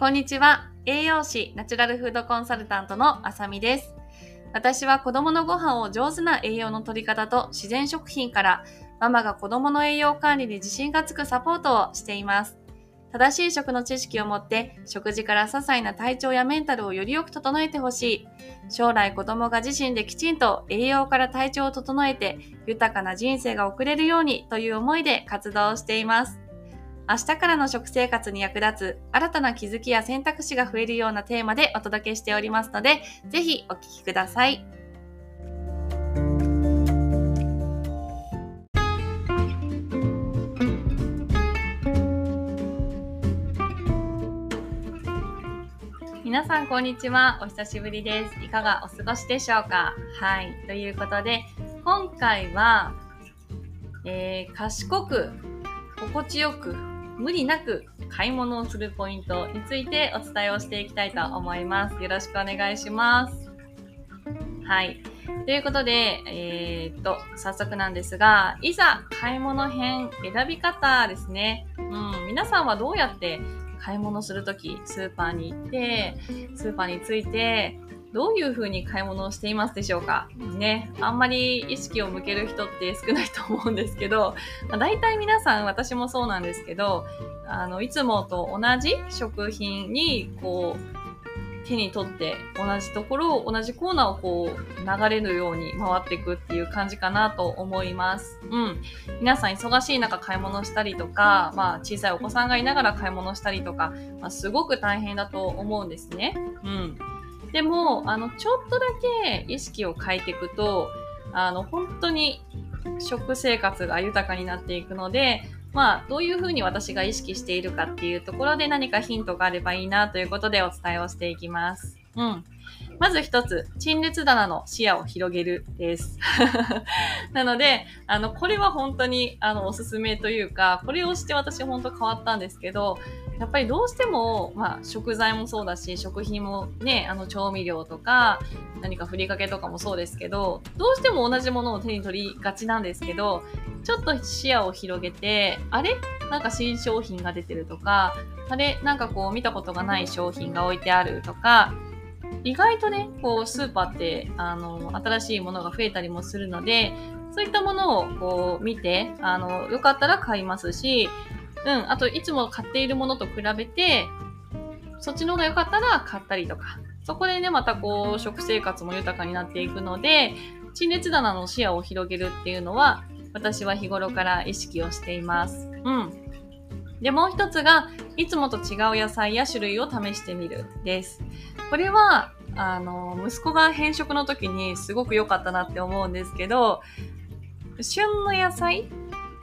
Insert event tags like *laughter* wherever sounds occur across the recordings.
こんにちは。栄養士、ナチュラルフードコンサルタントのあさみです。私は子供のご飯を上手な栄養の取り方と自然食品からママが子供の栄養管理で自信がつくサポートをしています。正しい食の知識を持って食事から些細な体調やメンタルをよりよく整えてほしい。将来子供が自身できちんと栄養から体調を整えて豊かな人生が送れるようにという思いで活動しています。明日からの食生活に役立つ新たな気づきや選択肢が増えるようなテーマでお届けしておりますので、ぜひお聞きください。皆さん、こんにちは。お久しぶりです。いかがお過ごしでしょうか？はい。ということで、今回は、えー、賢く、心地よく、無理なく買い物をするポイントについてお伝えをしていきたいと思います。よろしくお願いします。はい。ということで、えー、っと、早速なんですが、いざ買い物編選び方ですね。うん、皆さんはどうやって買い物するとき、スーパーに行って、スーパーについて、どういう風に買い物をしていますでしょうか？ね。あんまり意識を向ける人って少ないと思うんですけど、まあ、大体皆さん、私もそうなんですけど、あの、いつもと同じ食品に、こう、手に取って同じところを同じコーナーをこう流れるように回っていくっていう感じかなと思います。うん。皆さん忙しい中買い物したりとか、まあ小さいお子さんがいながら買い物したりとか、まあ、すごく大変だと思うんですね。うん。でも、あの、ちょっとだけ意識を変えていくと、あの、本当に食生活が豊かになっていくので、まあ、どういうふうに私が意識しているかっていうところで何かヒントがあればいいなということでお伝えをしていきます。うん。まず一つ、陳列棚の視野を広げるです。*laughs* なので、あの、これは本当に、あの、おすすめというか、これをして私本当変わったんですけど、やっぱりどうしても、まあ、食材もそうだし、食品もね、あの、調味料とか、何かふりかけとかもそうですけど、どうしても同じものを手に取りがちなんですけど、ちょっと視野を広げて、あれ？なんか新商品が出てるとか、あれ？なんかこう見たことがない商品が置いてあるとか、意外とね、こう、スーパーって、あの、新しいものが増えたりもするので、そういったものをこう見て、あの、よかったら買いますし、うん、あといつも買っているものと比べて、そっちの方が良かったら買ったりとか、そこでね、またこう、食生活も豊かになっていくので、陳列棚の視野を広げるっていうのは、私は日頃から意識をしています。うん。で、もう一つが、いつもと違う野菜や種類を試してみるです。これは、あの、息子が変色の時にすごく良かったなって思うんですけど、旬の野菜？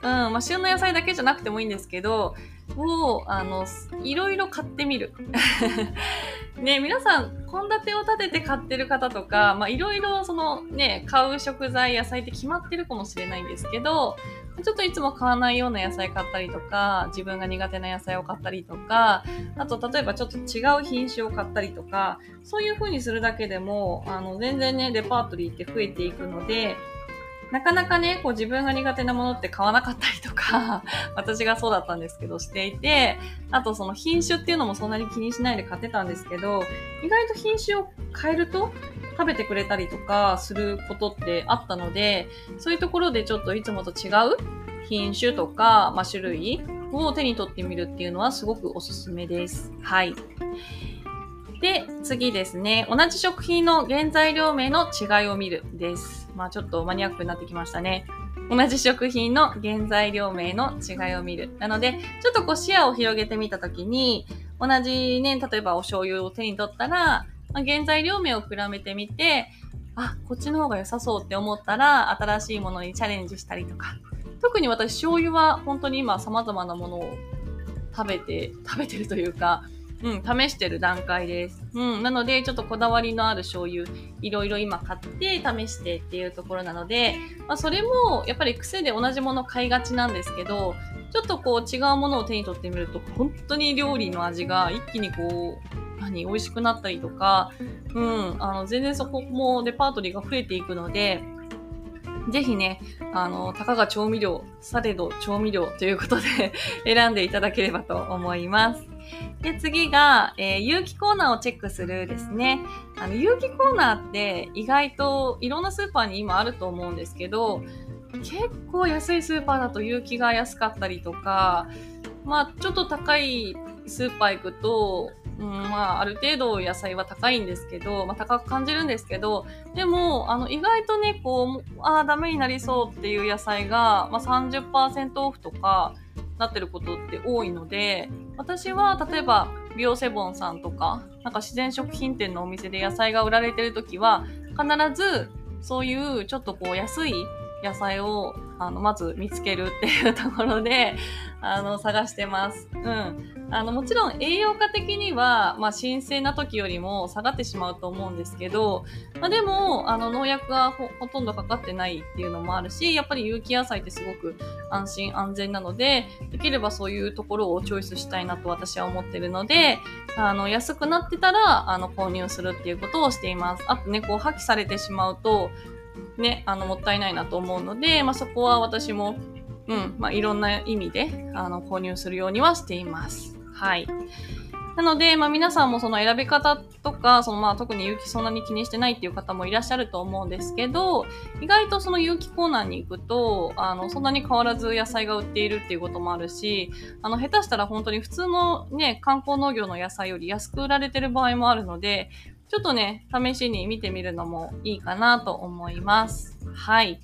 うん、まあ、旬の野菜だけじゃなくてもいいんですけど、を、あの、いろいろ買ってみる。*laughs* ね、皆さん、献立を立てて買ってる方とか、まあ、いろいろそのね、買う食材、野菜って決まってるかもしれないんですけど、ちょっといつも買わないような野菜買ったりとか、自分が苦手な野菜を買ったりとか、あと例えばちょっと違う品種を買ったりとか、そういう風にするだけでも、あの、全然ね、レパートリーって増えていくので、なかなかね、こう自分が苦手なものって買わなかったりとか、私がそうだったんですけど、していて、あとその品種っていうのもそんなに気にしないで買ってたんですけど、意外と品種を変えると食べてくれたりとかすることってあったので、そういうところでちょっといつもと違う品種とか、まあ、種類を手に取ってみるっていうのはすごくおすすめです。はい。で、次ですね。同じ食品の原材料名の違いを見るです。まあちょっとマニアックになってきましたね。同じ食品の原材料名の違いを見る。なので、ちょっとこう視野を広げてみたときに、同じね、例えばお醤油を手に取ったら、まあ、原材料名を比べてみて、あ、こっちの方が良さそうって思ったら、新しいものにチャレンジしたりとか。特に私、醤油は本当に今様々なものを食べて、食べてるというか、うん、試してる段階です。うん、なので、ちょっとこだわりのある醤油、いろいろ今買って試してっていうところなので、まあ、それも、やっぱり癖で同じもの買いがちなんですけど、ちょっとこう違うものを手に取ってみると、本当に料理の味が一気にこう、何、美味しくなったりとか、うん、あの、全然そこもレパートリーが増えていくので、ぜひね、あの、たかが調味料、されど調味料ということで *laughs* 選んでいただければと思います。で、次が、えー、有機コーナーをチェックするですね。あの、有機コーナーって意外といろんなスーパーに今あると思うんですけど、結構安いスーパーだと有機が安かったりとか、まあ、ちょっと高いスーパー行くと、うん、まあ、ある程度野菜は高いんですけど、まあ、高く感じるんですけど、でも、あの、意外とね、こう、ああ、ダメになりそうっていう野菜が、まあ、30%オフとか、なってることって多いので、私は、例えば、ビオセボンさんとか、なんか自然食品店のお店で野菜が売られてる時は、必ず、そういうちょっとこう安い野菜をあのまず見つけるっていうところで *laughs* あの探してます。うん。あのもちろん栄養価的には、まあ、新鮮な時よりも下がってしまうと思うんですけど、まあ、でもあの農薬がほとんどかかってないっていうのもあるしやっぱり有機野菜ってすごく安心安全なのでできればそういうところをチョイスしたいなと私は思ってるのであの安くなってたらあの購入するっていうことをしています。あとねこう破棄されてしまうとね、あの、もったいないなと思うので、まあ、そこは私も、うん、まあ、いろんな意味で、あの、購入するようにはしています。はい。なので、まあ、皆さんもその選び方とか、そのまあ特に有機そんなに気にしてないっていう方もいらっしゃると思うんですけど、意外とその有機コーナーに行くと、あの、そんなに変わらず野菜が売っているっていうこともあるし、あの、下手したら本当に普通のね、観光農業の野菜より安く売られてる場合もあるので、ちょっとね、試しに見てみるのもいいかなと思います。はい。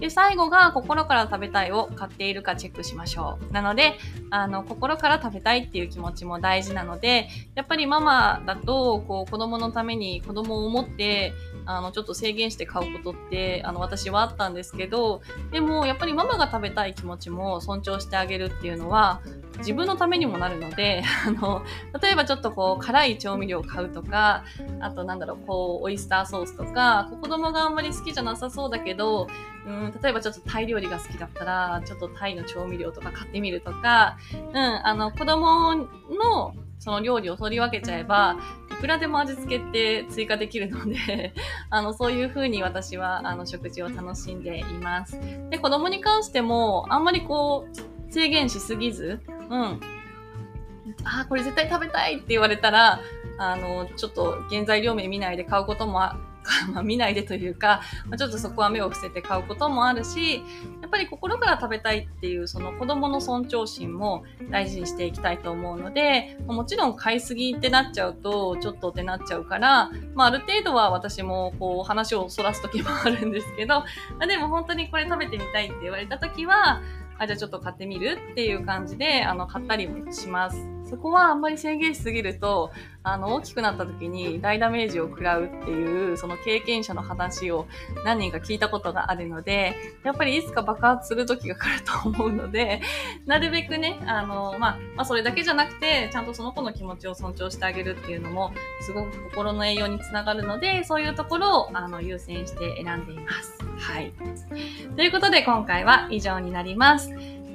で、最後が心から食べたいを買っているかチェックしましょう。なので、あの、心から食べたいっていう気持ちも大事なので、やっぱりママだと、こう、子供のために子供を思って、あの、ちょっと制限して買うことって、あの、私はあったんですけど、でも、やっぱりママが食べたい気持ちも尊重してあげるっていうのは、自分のためにもなるので、*laughs* あの、例えばちょっとこう、辛い調味料を買うとか、あとなんだろう、こう、オイスターソースとか、子供があんまり好きじゃなさそうだけど、うん、例えばちょっとタイ料理が好きだったら、ちょっとタイの調味料とか買ってみるとか、うん、あの、子供のその料理を取り分けちゃえば、いくらでも味付けって追加できるので *laughs* あの、そういう風に私は、あの、食事を楽しんでいます。で、子供に関しても、あんまりこう、制限しすぎず、うん。ああ、これ絶対食べたいって言われたら、あの、ちょっと原材料名見ないで買うことも *laughs* ま、見ないでというか、ま、ちょっとそこは目を伏せて買うこともあるし、やっぱり心から食べたいっていうその子供の尊重心も大事にしていきたいと思うので、もちろん買いすぎってなっちゃうとちょっとってなっちゃうから、まあ、ある程度は私もこう話をそらす時もあるんですけど、あ、でも本当にこれ食べてみたいって言われた時は、あ、じゃあちょっと買ってみるっていう感じで、あの、買ったりもします。そこはあんまり制限しすぎると、あの、大きくなった時に大ダメージを食らうっていう、その経験者の話を何人か聞いたことがあるので、やっぱりいつか爆発する時が来ると思うので、なるべくね、あの、まあ、まあ、それだけじゃなくて、ちゃんとその子の気持ちを尊重してあげるっていうのも、すごく心の栄養につながるので、そういうところを、あの、優先して選んでいます。はい。ということで、今回は以上になります。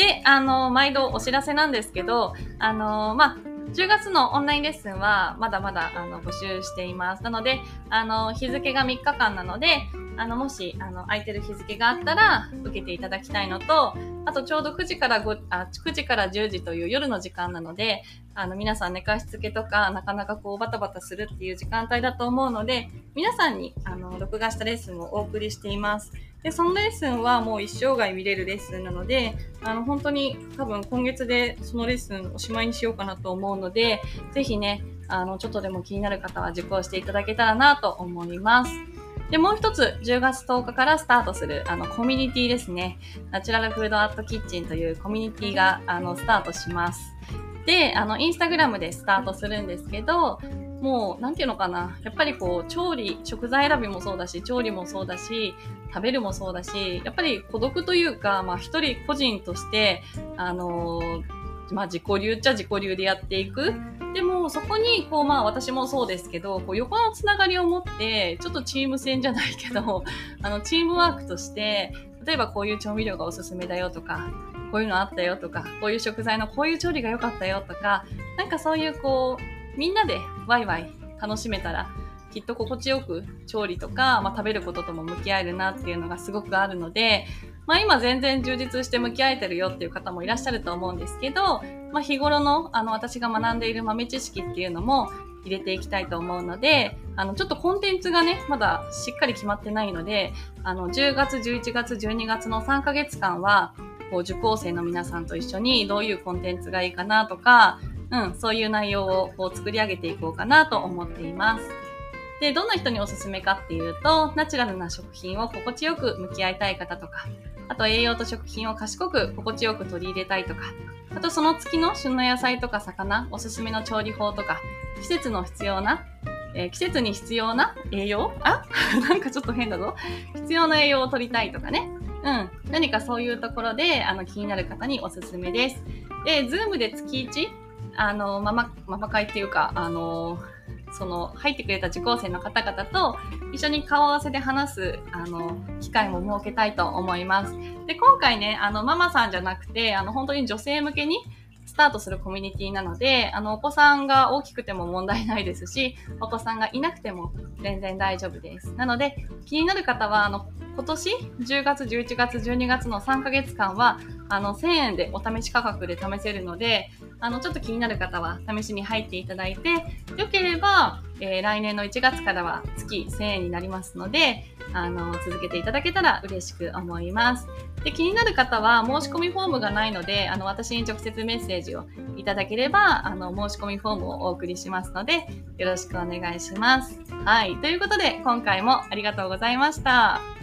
で、あの、毎度お知らせなんですけど、あの、まあ、10月のオンラインレッスンはまだまだあの募集しています。なので、あの、日付が3日間なので、あの、もし、あの、空いてる日付があったら受けていただきたいのと、あとちょうど9時から5あ9時から10時という夜の時間なので、あの、皆さん寝かしつけとか、なかなかこうバタバタするっていう時間帯だと思うので、皆さんに、あの、録画したレッスンをお送りしています。で、そのレッスンはもう一生涯見れるレッスンなので、あの、本当に多分今月でそのレッスンおしまいにしようかなと思うので、ぜひね、あの、ちょっとでも気になる方は受講していただけたらなと思います。で、もう一つ、10月10日からスタートする、あの、コミュニティですね。ナチュラルフードアートキッチンというコミュニティが、あの、スタートします。で、あの、インスタグラムでスタートするんですけど、もう、なんていうのかな。やっぱりこう、調理、食材選びもそうだし、調理もそうだし、食べるもそうだし、やっぱり孤独というか、まあ一人個人として、あのー、まあ自己流っちゃ自己流でやっていく。でも、そこに、こう、まあ私もそうですけど、こう横のつながりを持って、ちょっとチーム戦じゃないけど、*laughs* あの、チームワークとして、例えばこういう調味料がおすすめだよとか、こういうのあったよとか、こういう食材のこういう調理が良かったよとか、なんかそういうこう、みんなでワイワイ楽しめたら、きっと心地よく調理とか、まあ、食べることとも向き合えるなっていうのがすごくあるので、まあ今全然充実して向き合えてるよっていう方もいらっしゃると思うんですけど、まあ日頃のあの私が学んでいる豆知識っていうのも入れていきたいと思うので、あのちょっとコンテンツがね、まだしっかり決まってないので、あの10月、11月、12月の3ヶ月間は、こう受講生の皆さんと一緒にどういうコンテンツがいいかなとか、うん、そういう内容をこう作り上げていこうかなと思っています。で、どんな人におすすめかっていうと、ナチュラルな食品を心地よく向き合いたい方とか、あと栄養と食品を賢く心地よく取り入れたいとか、あとその月の旬の野菜とか魚、おすすめの調理法とか、季節の必要な、えー、季節に必要な栄養？あ？*laughs* なんかちょっと変だぞ。必要な栄養を取りたいとかね。うん。何かそういうところで、あの、気になる方におすすめです。で、ズームで月1、あの、ママ、ママ会っていうか、あの、その、入ってくれた受講生の方々と一緒に顔合わせで話す、あの、機会も設けたいと思います。で、今回ね、あの、ママさんじゃなくて、あの、本当に女性向けに、スタートするコミュニティなので、あの、お子さんが大きくても問題ないですし、お子さんがいなくても全然大丈夫です。なので、気になる方は、あの、今年10月、11月、12月の3ヶ月間は、あの、1000円でお試し価格で試せるので、あの、ちょっと気になる方は試しに入っていただいて、よければ、えー、来年の1月からは月1000円になりますので、あの、続けていただけたら嬉しく思います。で、気になる方は申し込みフォームがないので、あの、私に直接メッセージをいただければ、あの、申し込みフォームをお送りしますので、よろしくお願いします。はい。ということで、今回もありがとうございました。